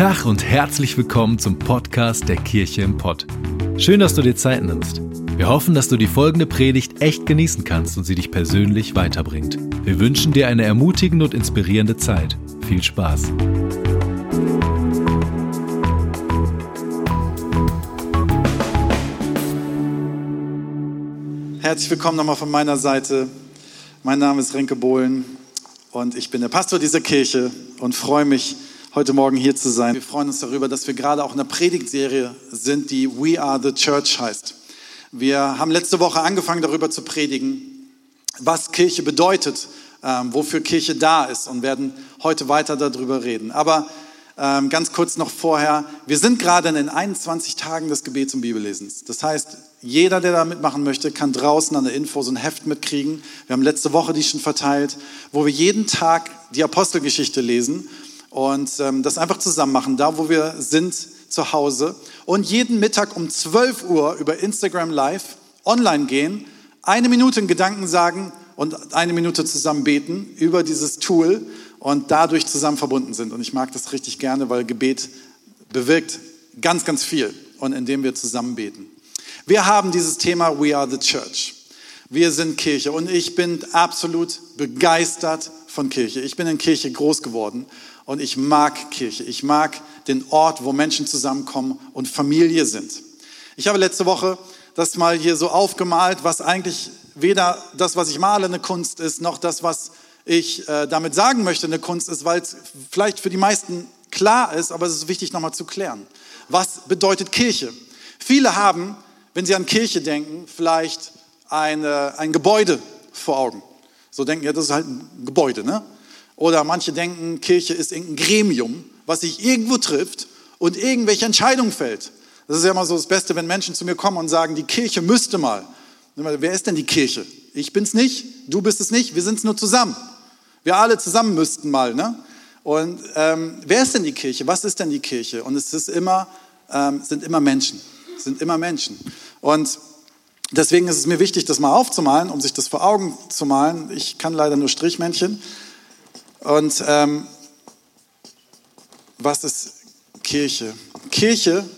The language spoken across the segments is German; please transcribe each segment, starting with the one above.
Tag und herzlich willkommen zum Podcast der Kirche im Pott. Schön, dass du dir Zeit nimmst. Wir hoffen, dass du die folgende Predigt echt genießen kannst und sie dich persönlich weiterbringt. Wir wünschen dir eine ermutigende und inspirierende Zeit. Viel Spaß. Herzlich willkommen nochmal von meiner Seite. Mein Name ist Renke Bohlen und ich bin der Pastor dieser Kirche und freue mich, heute Morgen hier zu sein. Wir freuen uns darüber, dass wir gerade auch in einer Predigtserie sind, die We Are the Church heißt. Wir haben letzte Woche angefangen, darüber zu predigen, was Kirche bedeutet, ähm, wofür Kirche da ist und werden heute weiter darüber reden. Aber ähm, ganz kurz noch vorher, wir sind gerade in den 21 Tagen des Gebets und Bibellesens. Das heißt, jeder, der da mitmachen möchte, kann draußen an der Info so ein Heft mitkriegen. Wir haben letzte Woche die schon verteilt, wo wir jeden Tag die Apostelgeschichte lesen und ähm, das einfach zusammen machen, da wo wir sind zu Hause und jeden Mittag um 12 Uhr über Instagram Live online gehen, eine Minute in Gedanken sagen und eine Minute zusammen beten über dieses Tool und dadurch zusammen verbunden sind. Und ich mag das richtig gerne, weil Gebet bewirkt ganz, ganz viel und indem wir zusammen beten. Wir haben dieses Thema We are the Church. Wir sind Kirche und ich bin absolut begeistert von Kirche. Ich bin in Kirche groß geworden und ich mag Kirche. Ich mag den Ort, wo Menschen zusammenkommen und Familie sind. Ich habe letzte Woche das mal hier so aufgemalt, was eigentlich weder das, was ich male, eine Kunst ist, noch das, was ich äh, damit sagen möchte, eine Kunst ist, weil es vielleicht für die meisten klar ist, aber es ist wichtig nochmal zu klären. Was bedeutet Kirche? Viele haben, wenn sie an Kirche denken, vielleicht eine, ein Gebäude vor Augen. So denken, ja, das ist halt ein Gebäude, ne? Oder manche denken, Kirche ist irgendein Gremium, was sich irgendwo trifft und irgendwelche Entscheidungen fällt. Das ist ja immer so das Beste, wenn Menschen zu mir kommen und sagen, die Kirche müsste mal. Wer ist denn die Kirche? Ich bin's nicht, du bist es nicht, wir sind's nur zusammen. Wir alle zusammen müssten mal. Ne? Und ähm, wer ist denn die Kirche? Was ist denn die Kirche? Und es ist immer, ähm, sind immer Menschen. Es sind immer Menschen. Und deswegen ist es mir wichtig, das mal aufzumalen, um sich das vor Augen zu malen. Ich kann leider nur Strichmännchen. Und ähm, was ist Kirche? Kirche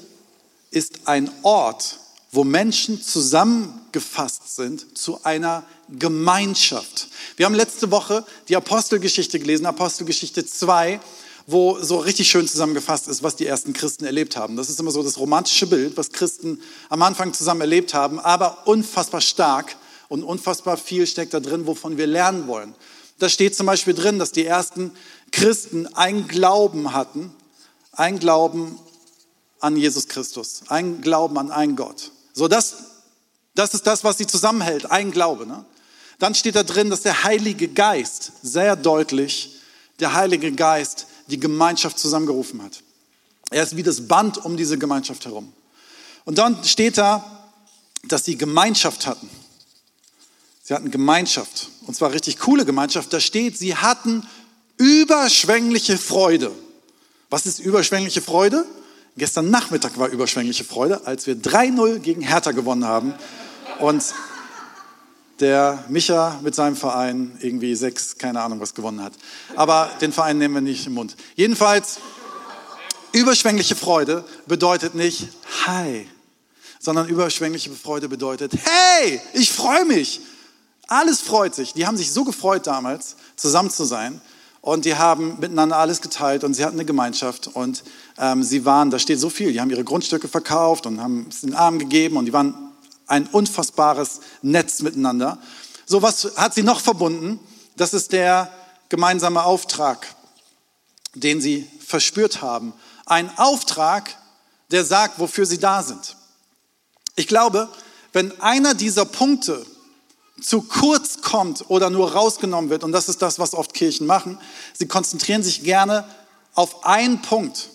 ist ein Ort, wo Menschen zusammengefasst sind zu einer Gemeinschaft. Wir haben letzte Woche die Apostelgeschichte gelesen, Apostelgeschichte 2, wo so richtig schön zusammengefasst ist, was die ersten Christen erlebt haben. Das ist immer so das romantische Bild, was Christen am Anfang zusammen erlebt haben, aber unfassbar stark und unfassbar viel steckt da drin, wovon wir lernen wollen. Da steht zum Beispiel drin, dass die ersten Christen ein Glauben hatten, ein Glauben an Jesus Christus, ein Glauben an einen Gott. So, das, das ist das, was sie zusammenhält, ein Glaube. Ne? Dann steht da drin, dass der Heilige Geist, sehr deutlich, der Heilige Geist die Gemeinschaft zusammengerufen hat. Er ist wie das Band um diese Gemeinschaft herum. Und dann steht da, dass sie Gemeinschaft hatten. Sie hatten Gemeinschaft. Und zwar richtig coole Gemeinschaft. Da steht, sie hatten überschwängliche Freude. Was ist überschwängliche Freude? Gestern Nachmittag war überschwängliche Freude, als wir 3-0 gegen Hertha gewonnen haben. Und der Micha mit seinem Verein irgendwie sechs, keine Ahnung was gewonnen hat. Aber den Verein nehmen wir nicht im Mund. Jedenfalls, überschwängliche Freude bedeutet nicht Hi, sondern überschwängliche Freude bedeutet Hey, ich freue mich. Alles freut sich. Die haben sich so gefreut damals, zusammen zu sein. Und die haben miteinander alles geteilt und sie hatten eine Gemeinschaft und ähm, sie waren, da steht so viel, die haben ihre Grundstücke verkauft und haben es den Armen gegeben und die waren ein unfassbares Netz miteinander. So was hat sie noch verbunden? Das ist der gemeinsame Auftrag, den sie verspürt haben. Ein Auftrag, der sagt, wofür sie da sind. Ich glaube, wenn einer dieser Punkte zu kurz kommt oder nur rausgenommen wird, und das ist das, was oft Kirchen machen, sie konzentrieren sich gerne auf einen Punkt.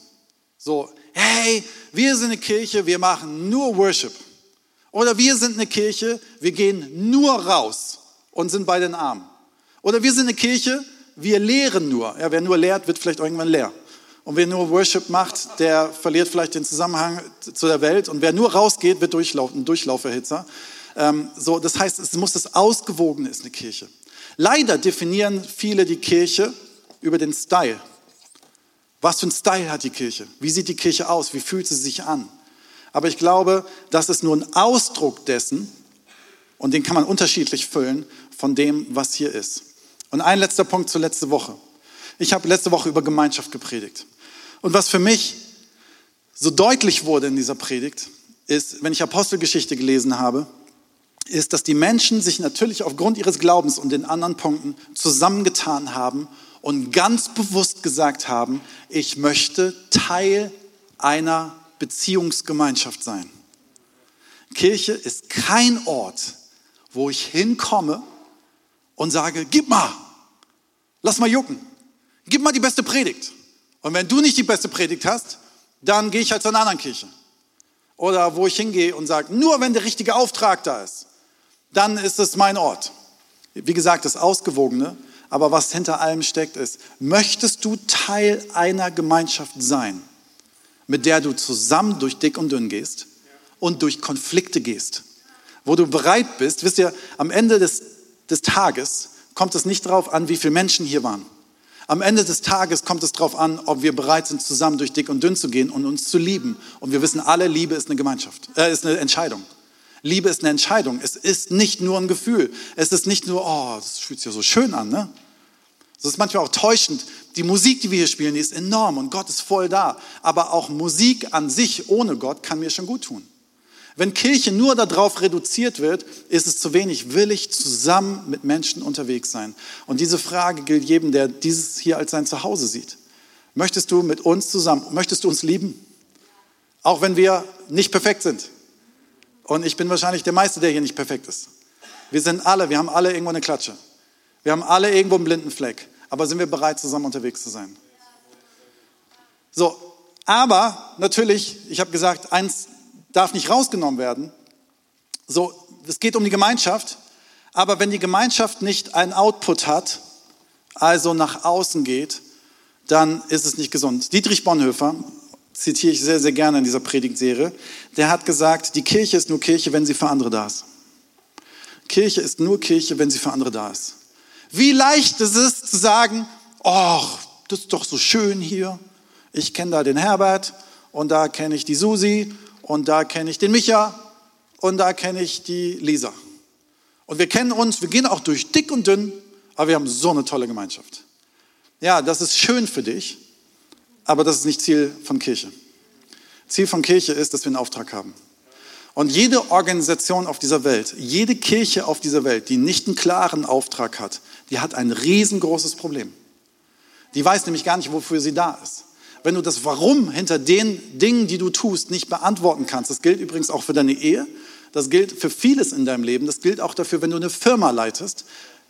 So, hey, wir sind eine Kirche, wir machen nur Worship. Oder wir sind eine Kirche, wir gehen nur raus und sind bei den Armen. Oder wir sind eine Kirche, wir lehren nur. Ja, wer nur lehrt, wird vielleicht irgendwann leer. Und wer nur Worship macht, der verliert vielleicht den Zusammenhang zu der Welt. Und wer nur rausgeht, wird durchlaufen, Durchlauferhitzer. Ähm, so, das heißt, es muss das Ausgewogene ist eine Kirche. Leider definieren viele die Kirche über den Style. Was für ein Style hat die Kirche? Wie sieht die Kirche aus? Wie fühlt sie sich an? Aber ich glaube, das ist nur ein Ausdruck dessen, und den kann man unterschiedlich füllen, von dem, was hier ist. Und ein letzter Punkt zur letzten Woche. Ich habe letzte Woche über Gemeinschaft gepredigt. Und was für mich so deutlich wurde in dieser Predigt, ist, wenn ich Apostelgeschichte gelesen habe, ist, dass die Menschen sich natürlich aufgrund ihres Glaubens und den anderen Punkten zusammengetan haben und ganz bewusst gesagt haben, ich möchte Teil einer Beziehungsgemeinschaft sein. Kirche ist kein Ort, wo ich hinkomme und sage, gib mal, lass mal jucken, gib mal die beste Predigt. Und wenn du nicht die beste Predigt hast, dann gehe ich halt zu einer anderen Kirche. Oder wo ich hingehe und sage, nur wenn der richtige Auftrag da ist, dann ist es mein Ort. Wie gesagt, das Ausgewogene, aber was hinter allem steckt, ist, möchtest du Teil einer Gemeinschaft sein, mit der du zusammen durch dick und dünn gehst und durch Konflikte gehst, wo du bereit bist, wisst ihr, am Ende des, des Tages kommt es nicht darauf an, wie viele Menschen hier waren. Am Ende des Tages kommt es darauf an, ob wir bereit sind, zusammen durch dick und dünn zu gehen und uns zu lieben. Und wir wissen alle, Liebe ist eine Gemeinschaft, äh, ist eine Entscheidung. Liebe ist eine Entscheidung. Es ist nicht nur ein Gefühl. Es ist nicht nur, oh, das fühlt sich ja so schön an, ne? Es ist manchmal auch täuschend. Die Musik, die wir hier spielen, die ist enorm und Gott ist voll da. Aber auch Musik an sich ohne Gott kann mir schon gut tun. Wenn Kirche nur darauf reduziert wird, ist es zu wenig. Will ich zusammen mit Menschen unterwegs sein? Und diese Frage gilt jedem, der dieses hier als sein Zuhause sieht. Möchtest du mit uns zusammen, möchtest du uns lieben? Auch wenn wir nicht perfekt sind. Und ich bin wahrscheinlich der Meiste, der hier nicht perfekt ist. Wir sind alle, wir haben alle irgendwo eine Klatsche. Wir haben alle irgendwo einen blinden Fleck. Aber sind wir bereit, zusammen unterwegs zu sein? So, aber natürlich, ich habe gesagt, eins darf nicht rausgenommen werden. So, es geht um die Gemeinschaft, aber wenn die Gemeinschaft nicht einen Output hat, also nach außen geht, dann ist es nicht gesund. Dietrich Bonhoeffer, zitiere ich sehr, sehr gerne in dieser Predigtserie, der hat gesagt, die Kirche ist nur Kirche, wenn sie für andere da ist. Kirche ist nur Kirche, wenn sie für andere da ist. Wie leicht ist es zu sagen, oh, das ist doch so schön hier. Ich kenne da den Herbert und da kenne ich die Susi und da kenne ich den Micha und da kenne ich die Lisa. Und wir kennen uns, wir gehen auch durch dick und dünn, aber wir haben so eine tolle Gemeinschaft. Ja, das ist schön für dich, aber das ist nicht Ziel von Kirche. Ziel von Kirche ist, dass wir einen Auftrag haben. Und jede Organisation auf dieser Welt, jede Kirche auf dieser Welt, die nicht einen klaren Auftrag hat, die hat ein riesengroßes Problem. Die weiß nämlich gar nicht, wofür sie da ist wenn du das Warum hinter den Dingen, die du tust, nicht beantworten kannst, das gilt übrigens auch für deine Ehe, das gilt für vieles in deinem Leben, das gilt auch dafür, wenn du eine Firma leitest,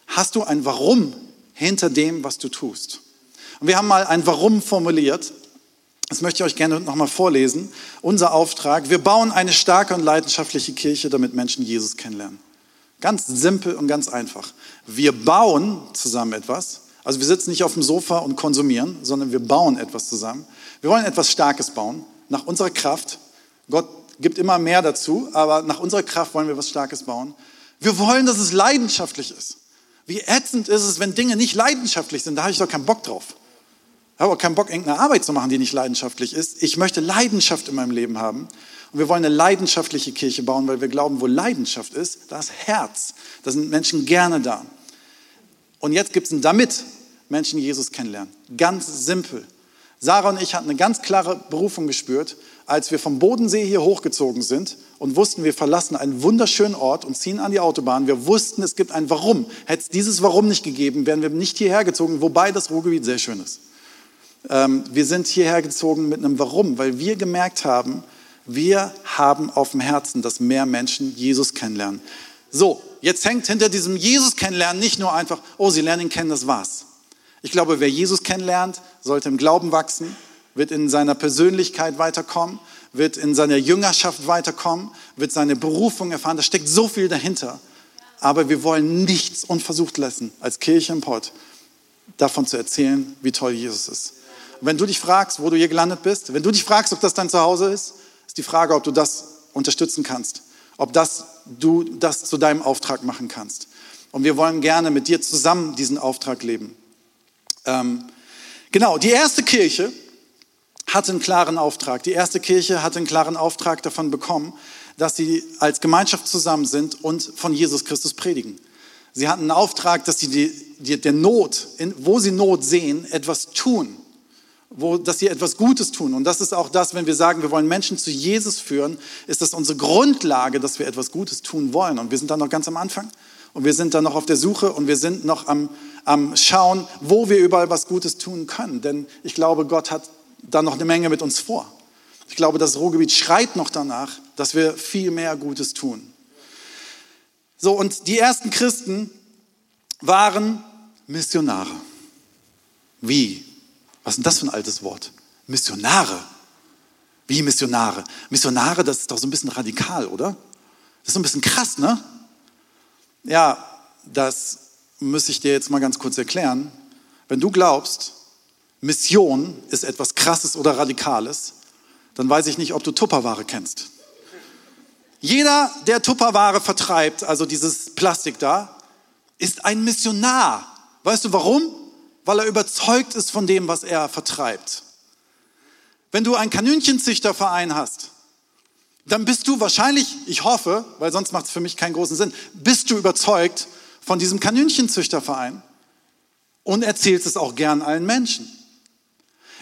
hast du ein Warum hinter dem, was du tust. Und wir haben mal ein Warum formuliert. Das möchte ich euch gerne nochmal vorlesen. Unser Auftrag, wir bauen eine starke und leidenschaftliche Kirche, damit Menschen Jesus kennenlernen. Ganz simpel und ganz einfach. Wir bauen zusammen etwas, also wir sitzen nicht auf dem Sofa und konsumieren, sondern wir bauen etwas zusammen. Wir wollen etwas Starkes bauen, nach unserer Kraft. Gott gibt immer mehr dazu, aber nach unserer Kraft wollen wir etwas Starkes bauen. Wir wollen, dass es leidenschaftlich ist. Wie ätzend ist es, wenn Dinge nicht leidenschaftlich sind? Da habe ich doch keinen Bock drauf. Ich habe auch keinen Bock, irgendeine Arbeit zu machen, die nicht leidenschaftlich ist. Ich möchte Leidenschaft in meinem Leben haben. Und wir wollen eine leidenschaftliche Kirche bauen, weil wir glauben, wo Leidenschaft ist, da ist Herz. Da sind Menschen gerne da. Und jetzt gibt es ein Damit. Menschen Jesus kennenlernen. Ganz simpel. Sarah und ich hatten eine ganz klare Berufung gespürt, als wir vom Bodensee hier hochgezogen sind und wussten, wir verlassen einen wunderschönen Ort und ziehen an die Autobahn. Wir wussten, es gibt ein Warum. Hätte es dieses Warum nicht gegeben, wären wir nicht hierher gezogen, wobei das Ruhrgebiet sehr schön ist. Ähm, wir sind hierher gezogen mit einem Warum, weil wir gemerkt haben, wir haben auf dem Herzen, dass mehr Menschen Jesus kennenlernen. So, jetzt hängt hinter diesem Jesus kennenlernen nicht nur einfach, oh, sie lernen ihn kennen, das war's. Ich glaube, wer Jesus kennenlernt, sollte im Glauben wachsen, wird in seiner Persönlichkeit weiterkommen, wird in seiner Jüngerschaft weiterkommen, wird seine Berufung erfahren. Da steckt so viel dahinter. Aber wir wollen nichts unversucht lassen, als Kirche im Pott, davon zu erzählen, wie toll Jesus ist. Und wenn du dich fragst, wo du hier gelandet bist, wenn du dich fragst, ob das dein Zuhause ist, ist die Frage, ob du das unterstützen kannst, ob das, du das zu deinem Auftrag machen kannst. Und wir wollen gerne mit dir zusammen diesen Auftrag leben. Ähm, genau, die erste Kirche, hatte einen klaren Auftrag. Die erste Kirche hatte einen klaren Auftrag davon bekommen, dass sie als Gemeinschaft zusammen sind und von Jesus Christus predigen. Sie hatten einen Auftrag, dass sie die, die, der Not, in, wo sie Not sehen, etwas tun. Wo, dass sie etwas Gutes tun. Und das ist auch das, wenn wir sagen, wir wollen Menschen zu Jesus führen, ist das unsere Grundlage, dass wir etwas Gutes tun wollen. Und wir sind da noch ganz am Anfang. Und wir sind da noch auf der Suche und wir sind noch am, am Schauen, wo wir überall was Gutes tun können. Denn ich glaube, Gott hat da noch eine Menge mit uns vor. Ich glaube, das Ruhrgebiet schreit noch danach, dass wir viel mehr Gutes tun. So, und die ersten Christen waren Missionare. Wie? Was ist denn das für ein altes Wort? Missionare. Wie Missionare? Missionare, das ist doch so ein bisschen radikal, oder? Das ist so ein bisschen krass, ne? Ja, das muss ich dir jetzt mal ganz kurz erklären. Wenn du glaubst, Mission ist etwas Krasses oder Radikales, dann weiß ich nicht, ob du Tupperware kennst. Jeder, der Tupperware vertreibt, also dieses Plastik da, ist ein Missionar. Weißt du warum? Weil er überzeugt ist von dem, was er vertreibt. Wenn du einen Kaninchenzüchterverein hast, dann bist du wahrscheinlich, ich hoffe, weil sonst macht es für mich keinen großen Sinn, bist du überzeugt von diesem Kaninchenzüchterverein und erzählst es auch gern allen Menschen.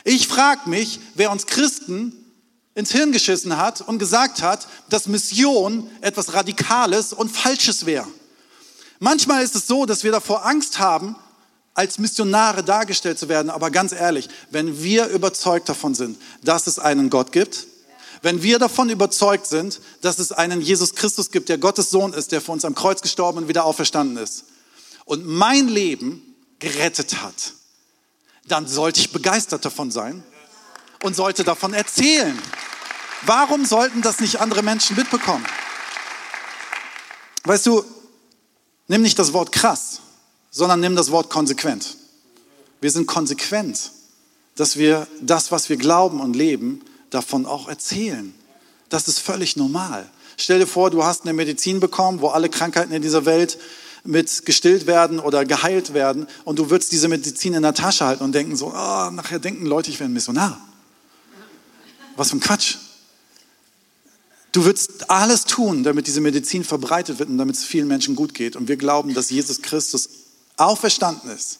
Ich frage mich, wer uns Christen ins Hirn geschissen hat und gesagt hat, dass Mission etwas Radikales und Falsches wäre. Manchmal ist es so, dass wir davor Angst haben, als Missionare dargestellt zu werden. Aber ganz ehrlich, wenn wir überzeugt davon sind, dass es einen Gott gibt, wenn wir davon überzeugt sind, dass es einen Jesus Christus gibt, der Gottes Sohn ist, der für uns am Kreuz gestorben und wieder auferstanden ist und mein Leben gerettet hat, dann sollte ich begeistert davon sein und sollte davon erzählen. Warum sollten das nicht andere Menschen mitbekommen? Weißt du, nimm nicht das Wort krass, sondern nimm das Wort konsequent. Wir sind konsequent, dass wir das, was wir glauben und leben, davon auch erzählen. Das ist völlig normal. Stell dir vor, du hast eine Medizin bekommen, wo alle Krankheiten in dieser Welt mit gestillt werden oder geheilt werden und du würdest diese Medizin in der Tasche halten und denken so, oh, nachher denken Leute, ich wäre ein Missionar. Was für ein Quatsch. Du würdest alles tun, damit diese Medizin verbreitet wird und damit es vielen Menschen gut geht. Und wir glauben, dass Jesus Christus auferstanden ist,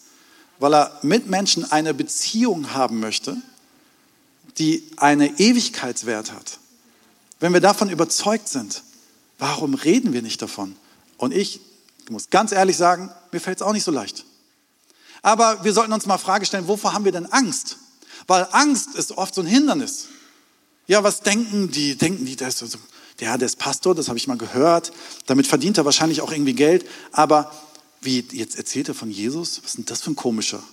weil er mit Menschen eine Beziehung haben möchte, die eine Ewigkeitswert hat. Wenn wir davon überzeugt sind, warum reden wir nicht davon? Und ich muss ganz ehrlich sagen, mir fällt es auch nicht so leicht. Aber wir sollten uns mal Frage stellen, wovor haben wir denn Angst? Weil Angst ist oft so ein Hindernis. Ja, was denken die? Denken die, der ist, der, der ist Pastor, das habe ich mal gehört. Damit verdient er wahrscheinlich auch irgendwie Geld. Aber wie, jetzt erzählt er von Jesus? Was ist denn das für ein komischer?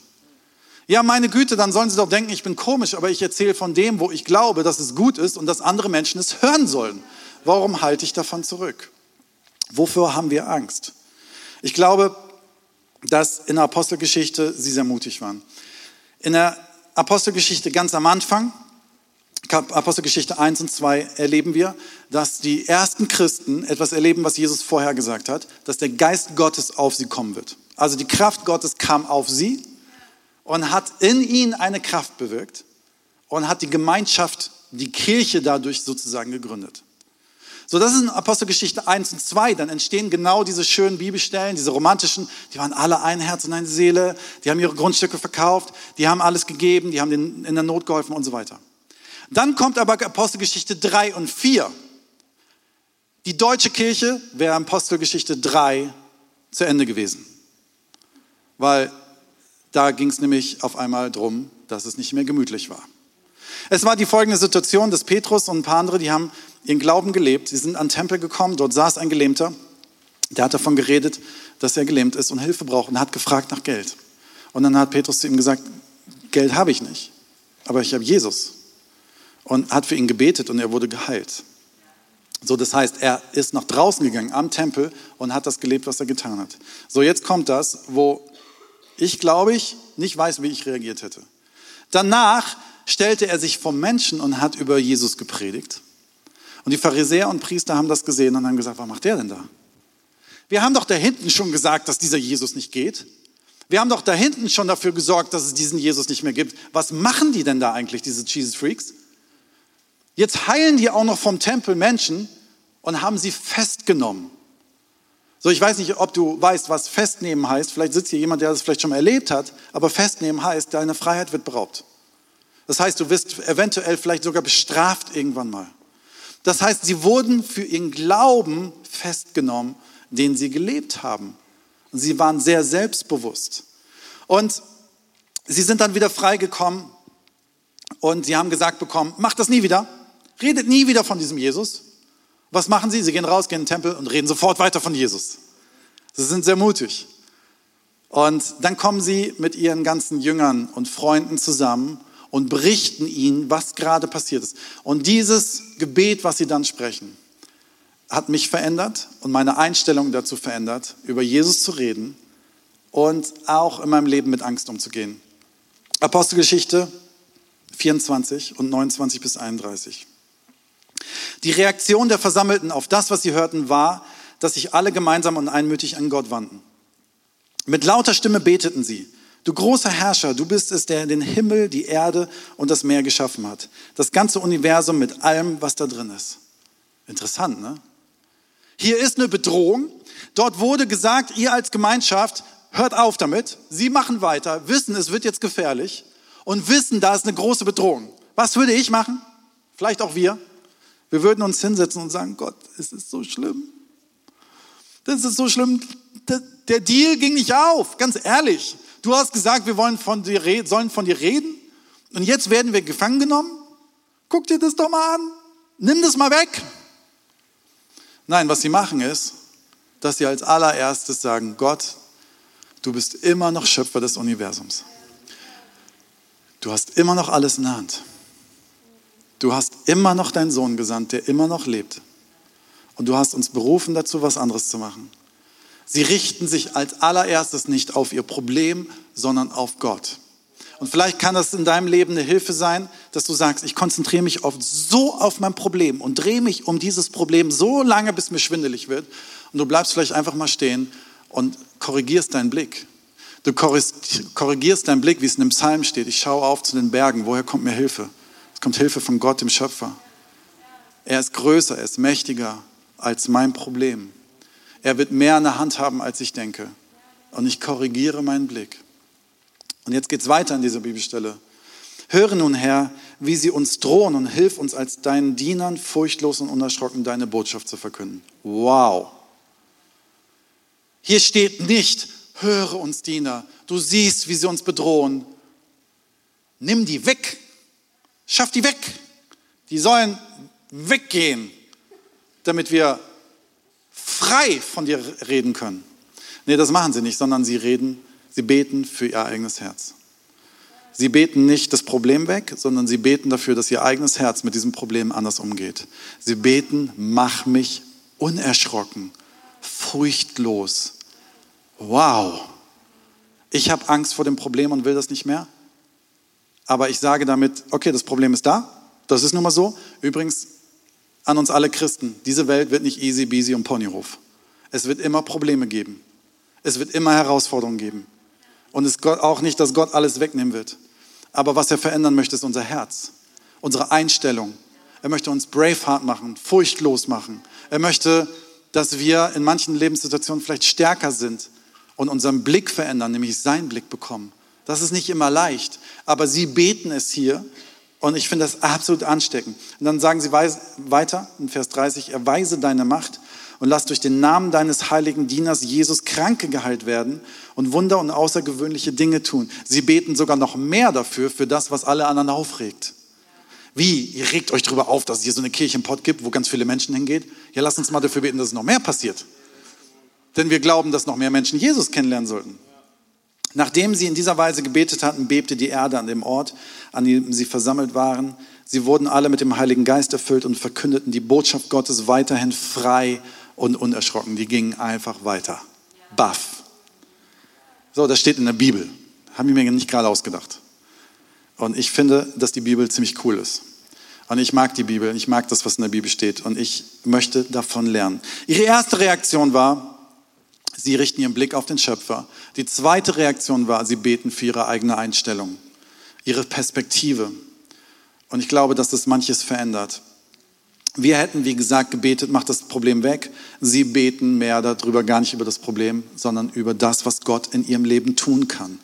Ja, meine Güte, dann sollen sie doch denken, ich bin komisch, aber ich erzähle von dem, wo ich glaube, dass es gut ist und dass andere Menschen es hören sollen. Warum halte ich davon zurück? Wofür haben wir Angst? Ich glaube, dass in der Apostelgeschichte sie sehr mutig waren. In der Apostelgeschichte ganz am Anfang Apostelgeschichte 1 und 2 erleben wir, dass die ersten Christen etwas erleben, was Jesus vorher gesagt hat, dass der Geist Gottes auf sie kommen wird. Also die Kraft Gottes kam auf sie und hat in ihnen eine Kraft bewirkt und hat die Gemeinschaft, die Kirche dadurch sozusagen gegründet. So, das ist in Apostelgeschichte 1 und 2. Dann entstehen genau diese schönen Bibelstellen, diese romantischen, die waren alle ein Herz und eine Seele, die haben ihre Grundstücke verkauft, die haben alles gegeben, die haben in der Not geholfen und so weiter. Dann kommt aber Apostelgeschichte 3 und 4. Die deutsche Kirche wäre Apostelgeschichte 3 zu Ende gewesen. Weil da ging es nämlich auf einmal darum, dass es nicht mehr gemütlich war. Es war die folgende Situation, dass Petrus und ein paar andere, die haben ihren Glauben gelebt. Sie sind an den Tempel gekommen, dort saß ein Gelähmter. Der hat davon geredet, dass er gelähmt ist und Hilfe braucht und hat gefragt nach Geld. Und dann hat Petrus zu ihm gesagt, Geld habe ich nicht, aber ich habe Jesus und hat für ihn gebetet und er wurde geheilt. So, das heißt, er ist nach draußen gegangen am Tempel und hat das gelebt, was er getan hat. So, jetzt kommt das, wo ich glaube ich nicht weiß, wie ich reagiert hätte. Danach stellte er sich vor Menschen und hat über Jesus gepredigt. Und die Pharisäer und Priester haben das gesehen und haben gesagt, was macht der denn da? Wir haben doch da hinten schon gesagt, dass dieser Jesus nicht geht. Wir haben doch da hinten schon dafür gesorgt, dass es diesen Jesus nicht mehr gibt. Was machen die denn da eigentlich, diese Jesus Freaks? Jetzt heilen die auch noch vom Tempel Menschen und haben sie festgenommen. So, ich weiß nicht, ob du weißt, was festnehmen heißt. Vielleicht sitzt hier jemand, der das vielleicht schon erlebt hat. Aber festnehmen heißt, deine Freiheit wird beraubt. Das heißt, du wirst eventuell vielleicht sogar bestraft irgendwann mal. Das heißt, sie wurden für ihren Glauben festgenommen, den sie gelebt haben. Und sie waren sehr selbstbewusst. Und sie sind dann wieder freigekommen und sie haben gesagt bekommen, macht das nie wieder, redet nie wieder von diesem Jesus. Was machen sie? Sie gehen raus, gehen in den Tempel und reden sofort weiter von Jesus. Sie sind sehr mutig. Und dann kommen sie mit ihren ganzen Jüngern und Freunden zusammen und berichten ihnen, was gerade passiert ist. Und dieses Gebet, was sie dann sprechen, hat mich verändert und meine Einstellung dazu verändert, über Jesus zu reden und auch in meinem Leben mit Angst umzugehen. Apostelgeschichte 24 und 29 bis 31. Die Reaktion der Versammelten auf das, was sie hörten, war, dass sich alle gemeinsam und einmütig an Gott wandten. Mit lauter Stimme beteten sie. Du großer Herrscher, du bist es, der den Himmel, die Erde und das Meer geschaffen hat. Das ganze Universum mit allem, was da drin ist. Interessant, ne? Hier ist eine Bedrohung. Dort wurde gesagt, ihr als Gemeinschaft, hört auf damit. Sie machen weiter, wissen, es wird jetzt gefährlich und wissen, da ist eine große Bedrohung. Was würde ich machen? Vielleicht auch wir. Wir würden uns hinsetzen und sagen, Gott, es ist so schlimm. Das ist so schlimm. Der Deal ging nicht auf, ganz ehrlich. Du hast gesagt, wir wollen von dir, sollen von dir reden und jetzt werden wir gefangen genommen. Guck dir das doch mal an. Nimm das mal weg. Nein, was sie machen ist, dass sie als allererstes sagen, Gott, du bist immer noch Schöpfer des Universums. Du hast immer noch alles in der Hand. Du hast immer noch deinen Sohn gesandt, der immer noch lebt. Und du hast uns berufen dazu, was anderes zu machen. Sie richten sich als allererstes nicht auf ihr Problem, sondern auf Gott. Und vielleicht kann das in deinem Leben eine Hilfe sein, dass du sagst, ich konzentriere mich oft so auf mein Problem und drehe mich um dieses Problem so lange, bis mir schwindelig wird. Und du bleibst vielleicht einfach mal stehen und korrigierst deinen Blick. Du korrigierst deinen Blick, wie es in dem Psalm steht. Ich schaue auf zu den Bergen. Woher kommt mir Hilfe? Kommt Hilfe von Gott, dem Schöpfer. Er ist größer, er ist mächtiger als mein Problem. Er wird mehr an der Hand haben, als ich denke. Und ich korrigiere meinen Blick. Und jetzt geht es weiter an dieser Bibelstelle. Höre nun, Herr, wie sie uns drohen und hilf uns als deinen Dienern furchtlos und unerschrocken deine Botschaft zu verkünden. Wow. Hier steht nicht, höre uns Diener, du siehst, wie sie uns bedrohen. Nimm die weg. Schaff die weg. Die sollen weggehen, damit wir frei von dir reden können. Nee, das machen sie nicht, sondern sie reden, sie beten für ihr eigenes Herz. Sie beten nicht das Problem weg, sondern sie beten dafür, dass ihr eigenes Herz mit diesem Problem anders umgeht. Sie beten, mach mich unerschrocken, furchtlos. Wow. Ich habe Angst vor dem Problem und will das nicht mehr. Aber ich sage damit, okay, das Problem ist da. Das ist nun mal so. Übrigens, an uns alle Christen, diese Welt wird nicht easy, beasy und Ponyhof. Es wird immer Probleme geben. Es wird immer Herausforderungen geben. Und es ist auch nicht, dass Gott alles wegnehmen wird. Aber was er verändern möchte, ist unser Herz, unsere Einstellung. Er möchte uns braveheart machen, furchtlos machen. Er möchte, dass wir in manchen Lebenssituationen vielleicht stärker sind und unseren Blick verändern, nämlich seinen Blick bekommen. Das ist nicht immer leicht, aber sie beten es hier und ich finde das absolut ansteckend. Und dann sagen sie weiter in Vers 30, erweise deine Macht und lass durch den Namen deines heiligen Dieners Jesus Kranke geheilt werden und Wunder und außergewöhnliche Dinge tun. Sie beten sogar noch mehr dafür, für das, was alle anderen aufregt. Wie? Ihr regt euch darüber auf, dass es hier so eine Kirche im Pott gibt, wo ganz viele Menschen hingehen? Ja, lasst uns mal dafür beten, dass es noch mehr passiert. Denn wir glauben, dass noch mehr Menschen Jesus kennenlernen sollten. Nachdem sie in dieser Weise gebetet hatten, bebte die Erde an dem Ort, an dem sie versammelt waren. Sie wurden alle mit dem Heiligen Geist erfüllt und verkündeten die Botschaft Gottes weiterhin frei und unerschrocken. Die gingen einfach weiter. Baff. So, das steht in der Bibel. Haben die mir nicht gerade ausgedacht. Und ich finde, dass die Bibel ziemlich cool ist. Und ich mag die Bibel, ich mag das, was in der Bibel steht. Und ich möchte davon lernen. Ihre erste Reaktion war, Sie richten ihren Blick auf den Schöpfer. Die zweite Reaktion war, sie beten für ihre eigene Einstellung, ihre Perspektive. Und ich glaube, dass das manches verändert. Wir hätten, wie gesagt, gebetet, macht das Problem weg. Sie beten mehr darüber, gar nicht über das Problem, sondern über das, was Gott in ihrem Leben tun kann.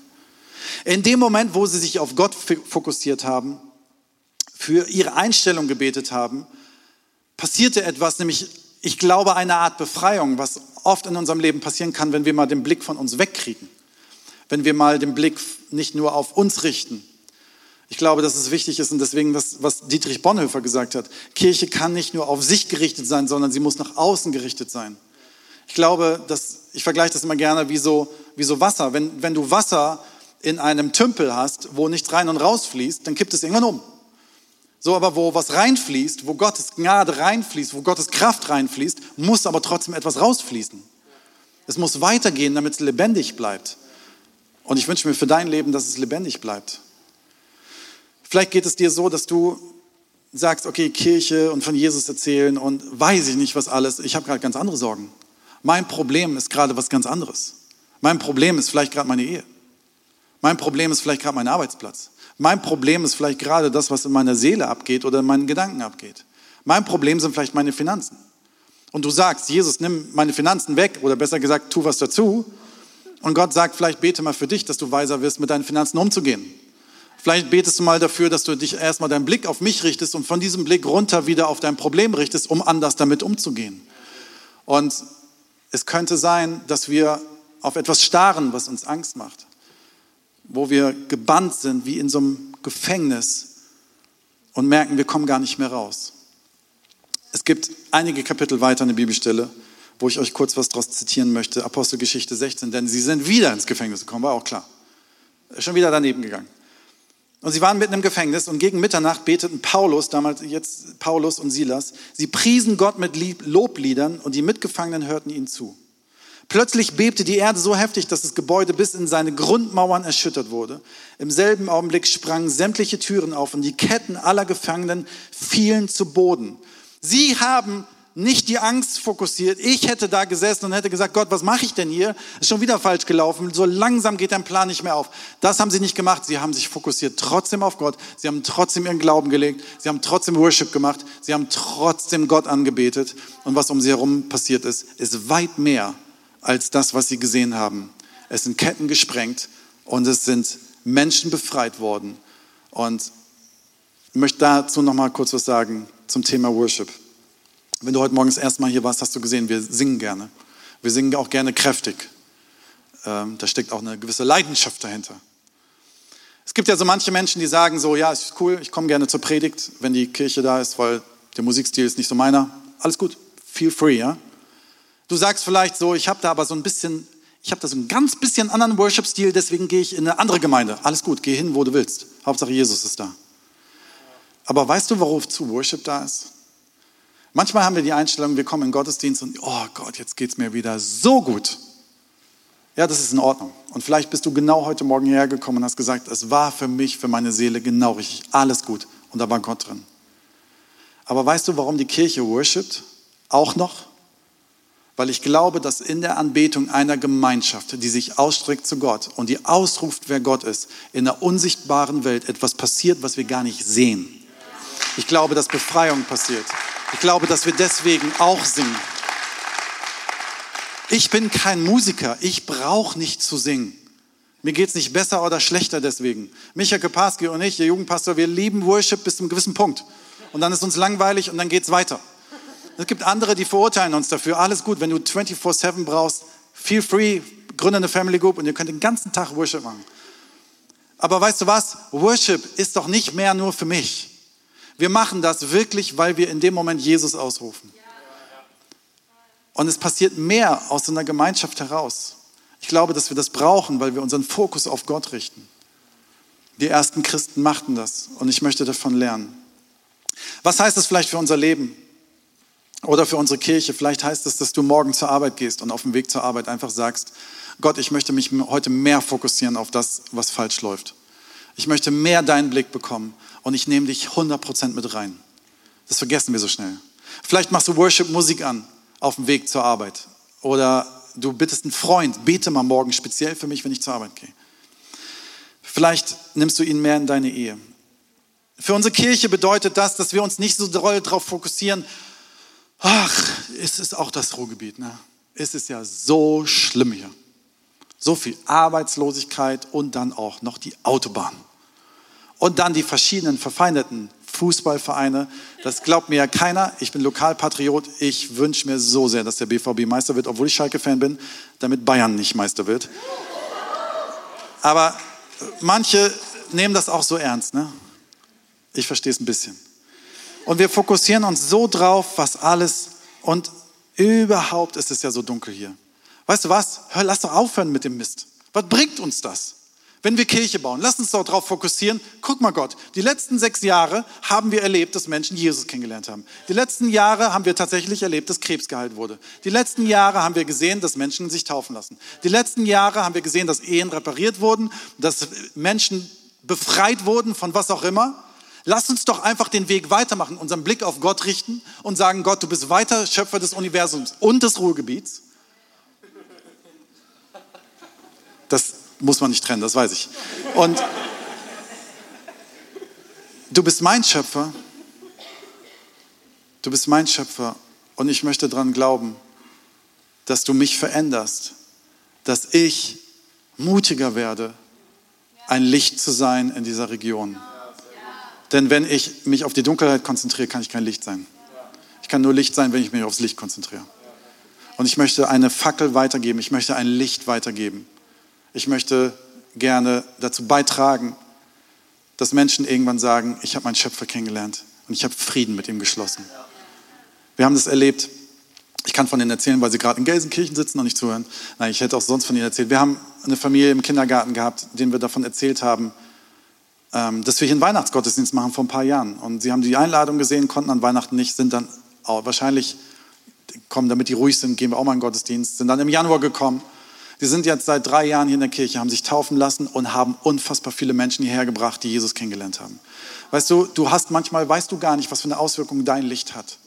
In dem Moment, wo sie sich auf Gott fokussiert haben, für ihre Einstellung gebetet haben, passierte etwas, nämlich, ich glaube, eine Art Befreiung, was oft in unserem Leben passieren kann, wenn wir mal den Blick von uns wegkriegen. Wenn wir mal den Blick nicht nur auf uns richten, ich glaube, dass es wichtig ist und deswegen das, was Dietrich Bonhoeffer gesagt hat. Kirche kann nicht nur auf sich gerichtet sein, sondern sie muss nach außen gerichtet sein. Ich glaube, dass, ich vergleiche das immer gerne wie so, wie so Wasser. Wenn, wenn du Wasser in einem Tümpel hast, wo nichts rein und raus fließt, dann kippt es irgendwann um. So, aber wo was reinfließt, wo Gottes Gnade reinfließt, wo Gottes Kraft reinfließt, muss aber trotzdem etwas rausfließen. Es muss weitergehen, damit es lebendig bleibt. Und ich wünsche mir für dein Leben, dass es lebendig bleibt. Vielleicht geht es dir so, dass du sagst, okay, Kirche und von Jesus erzählen und weiß ich nicht was alles. Ich habe gerade ganz andere Sorgen. Mein Problem ist gerade was ganz anderes. Mein Problem ist vielleicht gerade meine Ehe. Mein Problem ist vielleicht gerade mein Arbeitsplatz. Mein Problem ist vielleicht gerade das, was in meiner Seele abgeht oder in meinen Gedanken abgeht. Mein Problem sind vielleicht meine Finanzen. Und du sagst, Jesus, nimm meine Finanzen weg oder besser gesagt, tu was dazu. Und Gott sagt, vielleicht bete mal für dich, dass du weiser wirst, mit deinen Finanzen umzugehen. Vielleicht betest du mal dafür, dass du dich erstmal deinen Blick auf mich richtest und von diesem Blick runter wieder auf dein Problem richtest, um anders damit umzugehen. Und es könnte sein, dass wir auf etwas starren, was uns Angst macht, wo wir gebannt sind wie in so einem Gefängnis und merken, wir kommen gar nicht mehr raus. Es gibt einige Kapitel weiter in der Bibelstelle, wo ich euch kurz was daraus zitieren möchte. Apostelgeschichte 16, denn sie sind wieder ins Gefängnis gekommen, war auch klar. Schon wieder daneben gegangen. Und sie waren mitten im Gefängnis und gegen Mitternacht beteten Paulus, damals jetzt Paulus und Silas, sie priesen Gott mit Lobliedern und die Mitgefangenen hörten ihnen zu. Plötzlich bebte die Erde so heftig, dass das Gebäude bis in seine Grundmauern erschüttert wurde. Im selben Augenblick sprangen sämtliche Türen auf und die Ketten aller Gefangenen fielen zu Boden. Sie haben nicht die Angst fokussiert. Ich hätte da gesessen und hätte gesagt, Gott, was mache ich denn hier? Ist schon wieder falsch gelaufen. So langsam geht dein Plan nicht mehr auf. Das haben sie nicht gemacht. Sie haben sich fokussiert trotzdem auf Gott. Sie haben trotzdem ihren Glauben gelegt. Sie haben trotzdem Worship gemacht. Sie haben trotzdem Gott angebetet. Und was um sie herum passiert ist, ist weit mehr als das, was sie gesehen haben. Es sind Ketten gesprengt und es sind Menschen befreit worden. Und ich möchte dazu noch mal kurz was sagen zum Thema Worship. Wenn du heute Morgen das erste Mal hier warst, hast du gesehen, wir singen gerne. Wir singen auch gerne kräftig. Ähm, da steckt auch eine gewisse Leidenschaft dahinter. Es gibt ja so manche Menschen, die sagen so, ja, ist cool, ich komme gerne zur Predigt, wenn die Kirche da ist, weil der Musikstil ist nicht so meiner. Alles gut, feel free, ja. Du sagst vielleicht so, ich habe da aber so ein bisschen, ich habe da so ein ganz bisschen anderen Worship-Stil, deswegen gehe ich in eine andere Gemeinde. Alles gut, geh hin, wo du willst. Hauptsache Jesus ist da. Aber weißt du, wozu Worship da ist? Manchmal haben wir die Einstellung, wir kommen in den Gottesdienst und, oh Gott, jetzt geht es mir wieder so gut. Ja, das ist in Ordnung. Und vielleicht bist du genau heute Morgen hierher gekommen und hast gesagt, es war für mich, für meine Seele genau richtig, alles gut. Und da war Gott drin. Aber weißt du, warum die Kirche worshipt? Auch noch? Weil ich glaube, dass in der Anbetung einer Gemeinschaft, die sich ausstreckt zu Gott und die ausruft, wer Gott ist, in der unsichtbaren Welt etwas passiert, was wir gar nicht sehen. Ich glaube, dass Befreiung passiert. Ich glaube, dass wir deswegen auch singen. Ich bin kein Musiker. Ich brauche nicht zu singen. Mir geht es nicht besser oder schlechter deswegen. Micha Keparski und ich, der Jugendpastor, wir lieben Worship bis zu einem gewissen Punkt. Und dann ist uns langweilig und dann geht es weiter. Es gibt andere, die verurteilen uns dafür. Alles gut, wenn du 24-7 brauchst, feel free, gründe eine Family Group und ihr könnt den ganzen Tag Worship machen. Aber weißt du was? Worship ist doch nicht mehr nur für mich. Wir machen das wirklich, weil wir in dem Moment Jesus ausrufen. Und es passiert mehr aus so einer Gemeinschaft heraus. Ich glaube, dass wir das brauchen, weil wir unseren Fokus auf Gott richten. Die ersten Christen machten das und ich möchte davon lernen. Was heißt das vielleicht für unser Leben oder für unsere Kirche? Vielleicht heißt es, dass du morgen zur Arbeit gehst und auf dem Weg zur Arbeit einfach sagst, Gott, ich möchte mich heute mehr fokussieren auf das, was falsch läuft. Ich möchte mehr deinen Blick bekommen und ich nehme dich 100% mit rein. Das vergessen wir so schnell. Vielleicht machst du Worship-Musik an auf dem Weg zur Arbeit oder du bittest einen Freund, bete mal morgen speziell für mich, wenn ich zur Arbeit gehe. Vielleicht nimmst du ihn mehr in deine Ehe. Für unsere Kirche bedeutet das, dass wir uns nicht so doll darauf fokussieren, ach, es ist auch das Ruhrgebiet, ne? Es ist ja so schlimm hier. So viel Arbeitslosigkeit und dann auch noch die Autobahn. Und dann die verschiedenen verfeindeten Fußballvereine. Das glaubt mir ja keiner. Ich bin Lokalpatriot. Ich wünsche mir so sehr, dass der BVB Meister wird, obwohl ich Schalke-Fan bin, damit Bayern nicht Meister wird. Aber manche nehmen das auch so ernst. Ne? Ich verstehe es ein bisschen. Und wir fokussieren uns so drauf, was alles und überhaupt ist es ja so dunkel hier. Weißt du was? Hör, lass doch aufhören mit dem Mist. Was bringt uns das? Wenn wir Kirche bauen, lass uns doch darauf fokussieren. Guck mal Gott, die letzten sechs Jahre haben wir erlebt, dass Menschen Jesus kennengelernt haben. Die letzten Jahre haben wir tatsächlich erlebt, dass Krebs geheilt wurde. Die letzten Jahre haben wir gesehen, dass Menschen sich taufen lassen. Die letzten Jahre haben wir gesehen, dass Ehen repariert wurden, dass Menschen befreit wurden von was auch immer. Lass uns doch einfach den Weg weitermachen, unseren Blick auf Gott richten und sagen, Gott, du bist weiter Schöpfer des Universums und des Ruhegebiets. Das muss man nicht trennen, das weiß ich. Und du bist mein Schöpfer. Du bist mein Schöpfer und ich möchte daran glauben, dass du mich veränderst, dass ich mutiger werde, ein Licht zu sein in dieser Region. Denn wenn ich mich auf die Dunkelheit konzentriere, kann ich kein Licht sein. Ich kann nur Licht sein, wenn ich mich aufs Licht konzentriere. Und ich möchte eine Fackel weitergeben, ich möchte ein Licht weitergeben. Ich möchte gerne dazu beitragen, dass Menschen irgendwann sagen, ich habe meinen Schöpfer kennengelernt und ich habe Frieden mit ihm geschlossen. Wir haben das erlebt. Ich kann von denen erzählen, weil sie gerade in Gelsenkirchen sitzen und nicht zuhören. Nein, ich hätte auch sonst von ihnen erzählt. Wir haben eine Familie im Kindergarten gehabt, denen wir davon erzählt haben, dass wir hier einen Weihnachtsgottesdienst machen vor ein paar Jahren. Und sie haben die Einladung gesehen, konnten an Weihnachten nicht, sind dann oh, wahrscheinlich kommen, damit die ruhig sind, gehen wir auch mal in den Gottesdienst, sind dann im Januar gekommen. Die sind jetzt seit drei Jahren hier in der Kirche, haben sich taufen lassen und haben unfassbar viele Menschen hierher gebracht, die Jesus kennengelernt haben. Weißt du, du hast manchmal, weißt du gar nicht, was für eine Auswirkung dein Licht hat.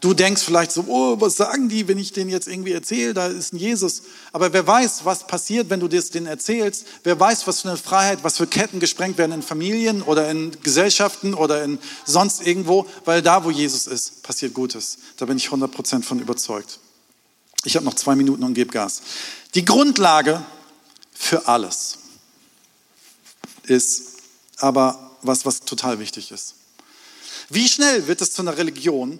Du denkst vielleicht so, oh, was sagen die, wenn ich denen jetzt irgendwie erzähle, da ist ein Jesus. Aber wer weiß, was passiert, wenn du das denen erzählst? Wer weiß, was für eine Freiheit, was für Ketten gesprengt werden in Familien oder in Gesellschaften oder in sonst irgendwo, weil da, wo Jesus ist, passiert Gutes. Da bin ich 100% von überzeugt. Ich habe noch zwei Minuten und gebe Gas. Die Grundlage für alles ist aber was, was total wichtig ist. Wie schnell wird es zu einer Religion,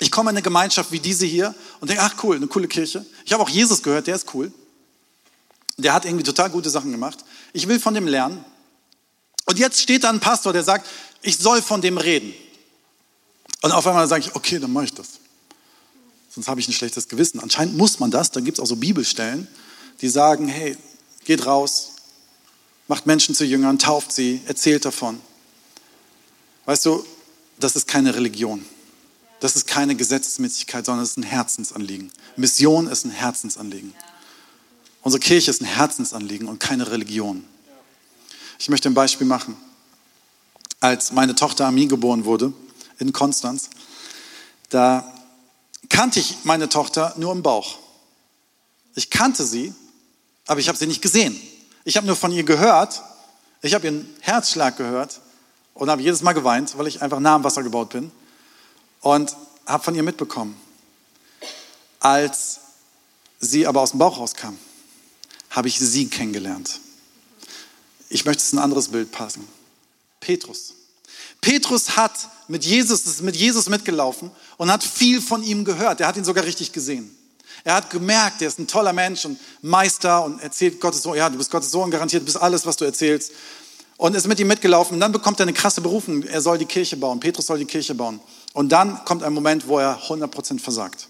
ich komme in eine Gemeinschaft wie diese hier und denke, ach cool, eine coole Kirche. Ich habe auch Jesus gehört, der ist cool. Der hat irgendwie total gute Sachen gemacht. Ich will von dem lernen. Und jetzt steht da ein Pastor, der sagt, ich soll von dem reden. Und auf einmal sage ich, okay, dann mache ich das. Sonst habe ich ein schlechtes Gewissen. Anscheinend muss man das. Da gibt es auch so Bibelstellen, die sagen, hey, geht raus, macht Menschen zu Jüngern, tauft sie, erzählt davon. Weißt du, das ist keine Religion. Das ist keine Gesetzesmäßigkeit, sondern es ist ein Herzensanliegen. Mission ist ein Herzensanliegen. Unsere Kirche ist ein Herzensanliegen und keine Religion. Ich möchte ein Beispiel machen. Als meine Tochter Ami geboren wurde in Konstanz, da kannte ich meine Tochter nur im Bauch. Ich kannte sie, aber ich habe sie nicht gesehen. Ich habe nur von ihr gehört. Ich habe ihren Herzschlag gehört und habe jedes Mal geweint, weil ich einfach nah am Wasser gebaut bin und habe von ihr mitbekommen. Als sie aber aus dem Bauch rauskam, habe ich sie kennengelernt. Ich möchte es ein anderes Bild passen. Petrus. Petrus hat mit Jesus, ist mit Jesus mitgelaufen und hat viel von ihm gehört. Er hat ihn sogar richtig gesehen. Er hat gemerkt, er ist ein toller Mensch und Meister und erzählt Gottes Sohn. Ja, du bist Gottes Sohn, garantiert, du bist alles, was du erzählst. Und ist mit ihm mitgelaufen. Und dann bekommt er eine krasse Berufung. Er soll die Kirche bauen. Petrus soll die Kirche bauen. Und dann kommt ein Moment, wo er 100% versagt.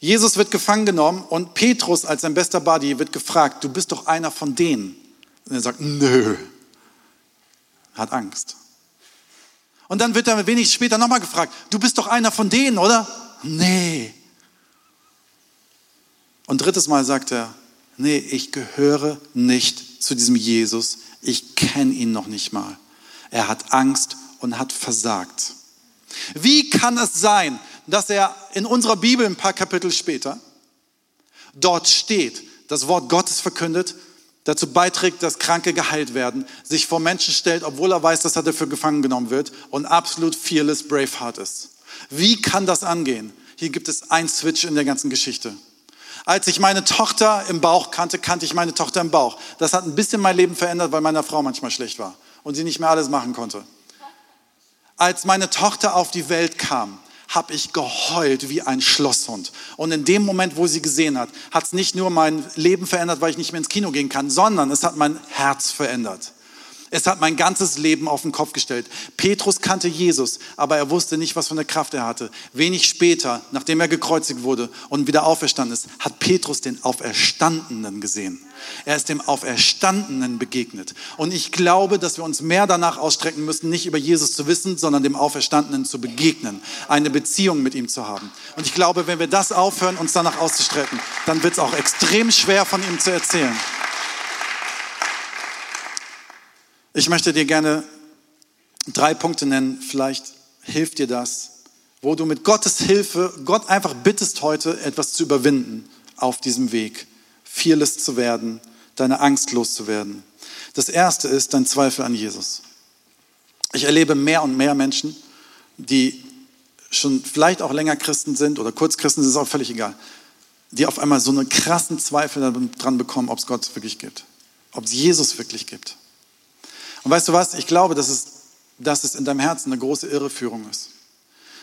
Jesus wird gefangen genommen und Petrus als sein bester Buddy wird gefragt, du bist doch einer von denen. Und er sagt, nö. Hat Angst. Und dann wird er wenig später nochmal gefragt, du bist doch einer von denen, oder? Nee. Und drittes Mal sagt er, nee, ich gehöre nicht zu diesem Jesus. Ich kenne ihn noch nicht mal. Er hat Angst und hat versagt. Wie kann es sein, dass er in unserer Bibel ein paar Kapitel später dort steht, das Wort Gottes verkündet, dazu beiträgt, dass Kranke geheilt werden, sich vor Menschen stellt, obwohl er weiß, dass er dafür gefangen genommen wird und absolut fearless Braveheart ist. Wie kann das angehen? Hier gibt es ein Switch in der ganzen Geschichte. Als ich meine Tochter im Bauch kannte, kannte ich meine Tochter im Bauch. Das hat ein bisschen mein Leben verändert, weil meiner Frau manchmal schlecht war und sie nicht mehr alles machen konnte. Als meine Tochter auf die Welt kam, habe ich geheult wie ein Schlosshund. Und in dem Moment, wo sie gesehen hat, hat es nicht nur mein Leben verändert, weil ich nicht mehr ins Kino gehen kann, sondern es hat mein Herz verändert. Es hat mein ganzes Leben auf den Kopf gestellt. Petrus kannte Jesus, aber er wusste nicht, was für eine Kraft er hatte. Wenig später, nachdem er gekreuzigt wurde und wieder auferstanden ist, hat Petrus den Auferstandenen gesehen. Er ist dem Auferstandenen begegnet. Und ich glaube, dass wir uns mehr danach ausstrecken müssen, nicht über Jesus zu wissen, sondern dem Auferstandenen zu begegnen, eine Beziehung mit ihm zu haben. Und ich glaube, wenn wir das aufhören, uns danach auszustrecken, dann wird es auch extrem schwer, von ihm zu erzählen. Ich möchte dir gerne drei Punkte nennen, vielleicht hilft dir das, wo du mit Gottes Hilfe Gott einfach bittest heute etwas zu überwinden auf diesem Weg, fearless zu werden, deine Angst loszuwerden. Das erste ist dein Zweifel an Jesus. Ich erlebe mehr und mehr Menschen, die schon vielleicht auch länger Christen sind oder kurz Christen sind, ist auch völlig egal, die auf einmal so einen krassen Zweifel daran bekommen, ob es Gott wirklich gibt, ob es Jesus wirklich gibt. Und weißt du was? Ich glaube, dass es, dass es in deinem Herzen eine große Irreführung ist.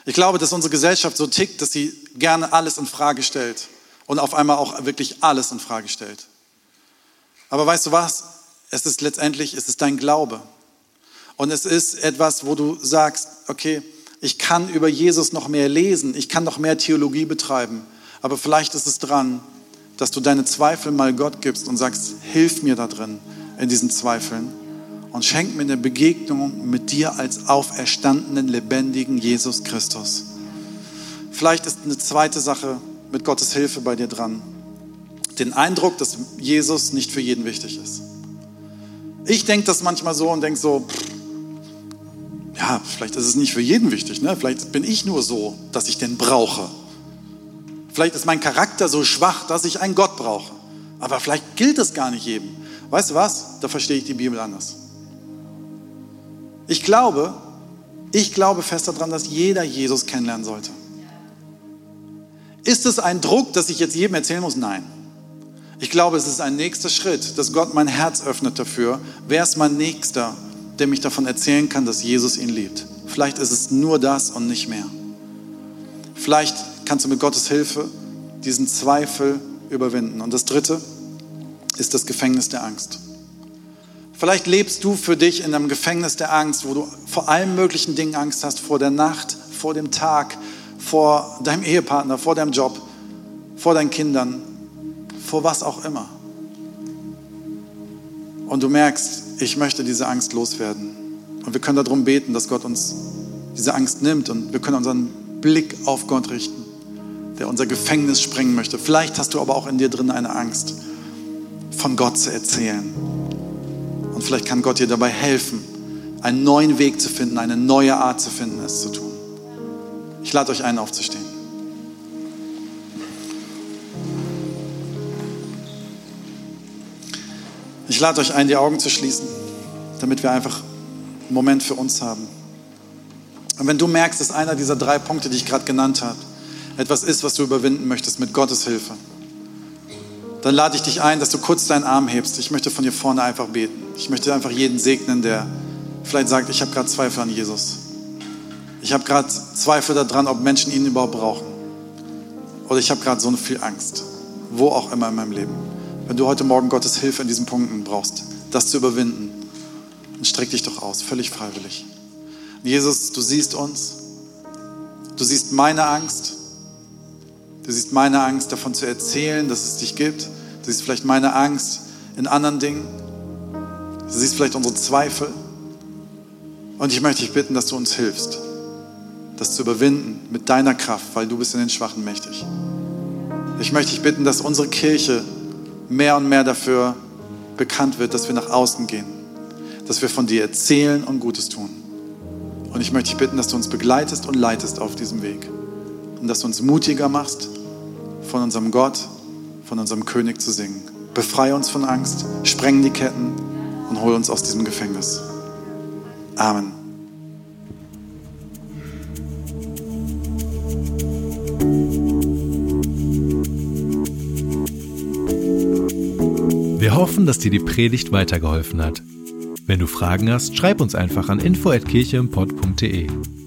Ich glaube, dass unsere Gesellschaft so tickt, dass sie gerne alles in Frage stellt und auf einmal auch wirklich alles in Frage stellt. Aber weißt du was? Es ist letztendlich, es ist dein Glaube. Und es ist etwas, wo du sagst, okay, ich kann über Jesus noch mehr lesen, ich kann noch mehr Theologie betreiben, aber vielleicht ist es dran, dass du deine Zweifel mal Gott gibst und sagst, hilf mir da drin in diesen Zweifeln und schenk mir eine Begegnung mit dir als auferstandenen, lebendigen Jesus Christus. Vielleicht ist eine zweite Sache mit Gottes Hilfe bei dir dran. Den Eindruck, dass Jesus nicht für jeden wichtig ist. Ich denke das manchmal so und denke so, ja, vielleicht ist es nicht für jeden wichtig. Ne? Vielleicht bin ich nur so, dass ich den brauche. Vielleicht ist mein Charakter so schwach, dass ich einen Gott brauche. Aber vielleicht gilt es gar nicht jedem. Weißt du was? Da verstehe ich die Bibel anders. Ich glaube, ich glaube fest daran, dass jeder Jesus kennenlernen sollte. Ist es ein Druck, dass ich jetzt jedem erzählen muss? Nein. Ich glaube, es ist ein nächster Schritt, dass Gott mein Herz öffnet dafür. Wer ist mein Nächster, der mich davon erzählen kann, dass Jesus ihn liebt? Vielleicht ist es nur das und nicht mehr. Vielleicht kannst du mit Gottes Hilfe diesen Zweifel überwinden. Und das Dritte ist das Gefängnis der Angst. Vielleicht lebst du für dich in einem Gefängnis der Angst, wo du vor allen möglichen Dingen Angst hast, vor der Nacht, vor dem Tag, vor deinem Ehepartner, vor deinem Job, vor deinen Kindern, vor was auch immer. Und du merkst, ich möchte diese Angst loswerden. Und wir können darum beten, dass Gott uns diese Angst nimmt und wir können unseren Blick auf Gott richten, der unser Gefängnis sprengen möchte. Vielleicht hast du aber auch in dir drin eine Angst, von Gott zu erzählen vielleicht kann Gott dir dabei helfen, einen neuen Weg zu finden, eine neue Art zu finden, es zu tun. Ich lade euch ein, aufzustehen. Ich lade euch ein, die Augen zu schließen, damit wir einfach einen Moment für uns haben. Und wenn du merkst, dass einer dieser drei Punkte, die ich gerade genannt habe, etwas ist, was du überwinden möchtest mit Gottes Hilfe, dann lade ich dich ein, dass du kurz deinen Arm hebst. Ich möchte von hier vorne einfach beten. Ich möchte einfach jeden segnen, der vielleicht sagt, ich habe gerade Zweifel an Jesus. Ich habe gerade Zweifel daran, ob Menschen ihn überhaupt brauchen. Oder ich habe gerade so viel Angst, wo auch immer in meinem Leben. Wenn du heute Morgen Gottes Hilfe in diesen Punkten brauchst, das zu überwinden, dann streck dich doch aus, völlig freiwillig. Jesus, du siehst uns, du siehst meine Angst, du siehst meine Angst davon zu erzählen, dass es dich gibt, Du siehst vielleicht meine Angst in anderen Dingen. Du siehst vielleicht unsere Zweifel. Und ich möchte dich bitten, dass du uns hilfst, das zu überwinden mit deiner Kraft, weil du bist in den Schwachen mächtig. Ich möchte dich bitten, dass unsere Kirche mehr und mehr dafür bekannt wird, dass wir nach außen gehen, dass wir von dir erzählen und Gutes tun. Und ich möchte dich bitten, dass du uns begleitest und leitest auf diesem Weg und dass du uns mutiger machst von unserem Gott von unserem König zu singen. Befreie uns von Angst, spreng die Ketten und hol uns aus diesem Gefängnis. Amen. Wir hoffen, dass dir die Predigt weitergeholfen hat. Wenn du Fragen hast, schreib uns einfach an info@kircheimpod.de.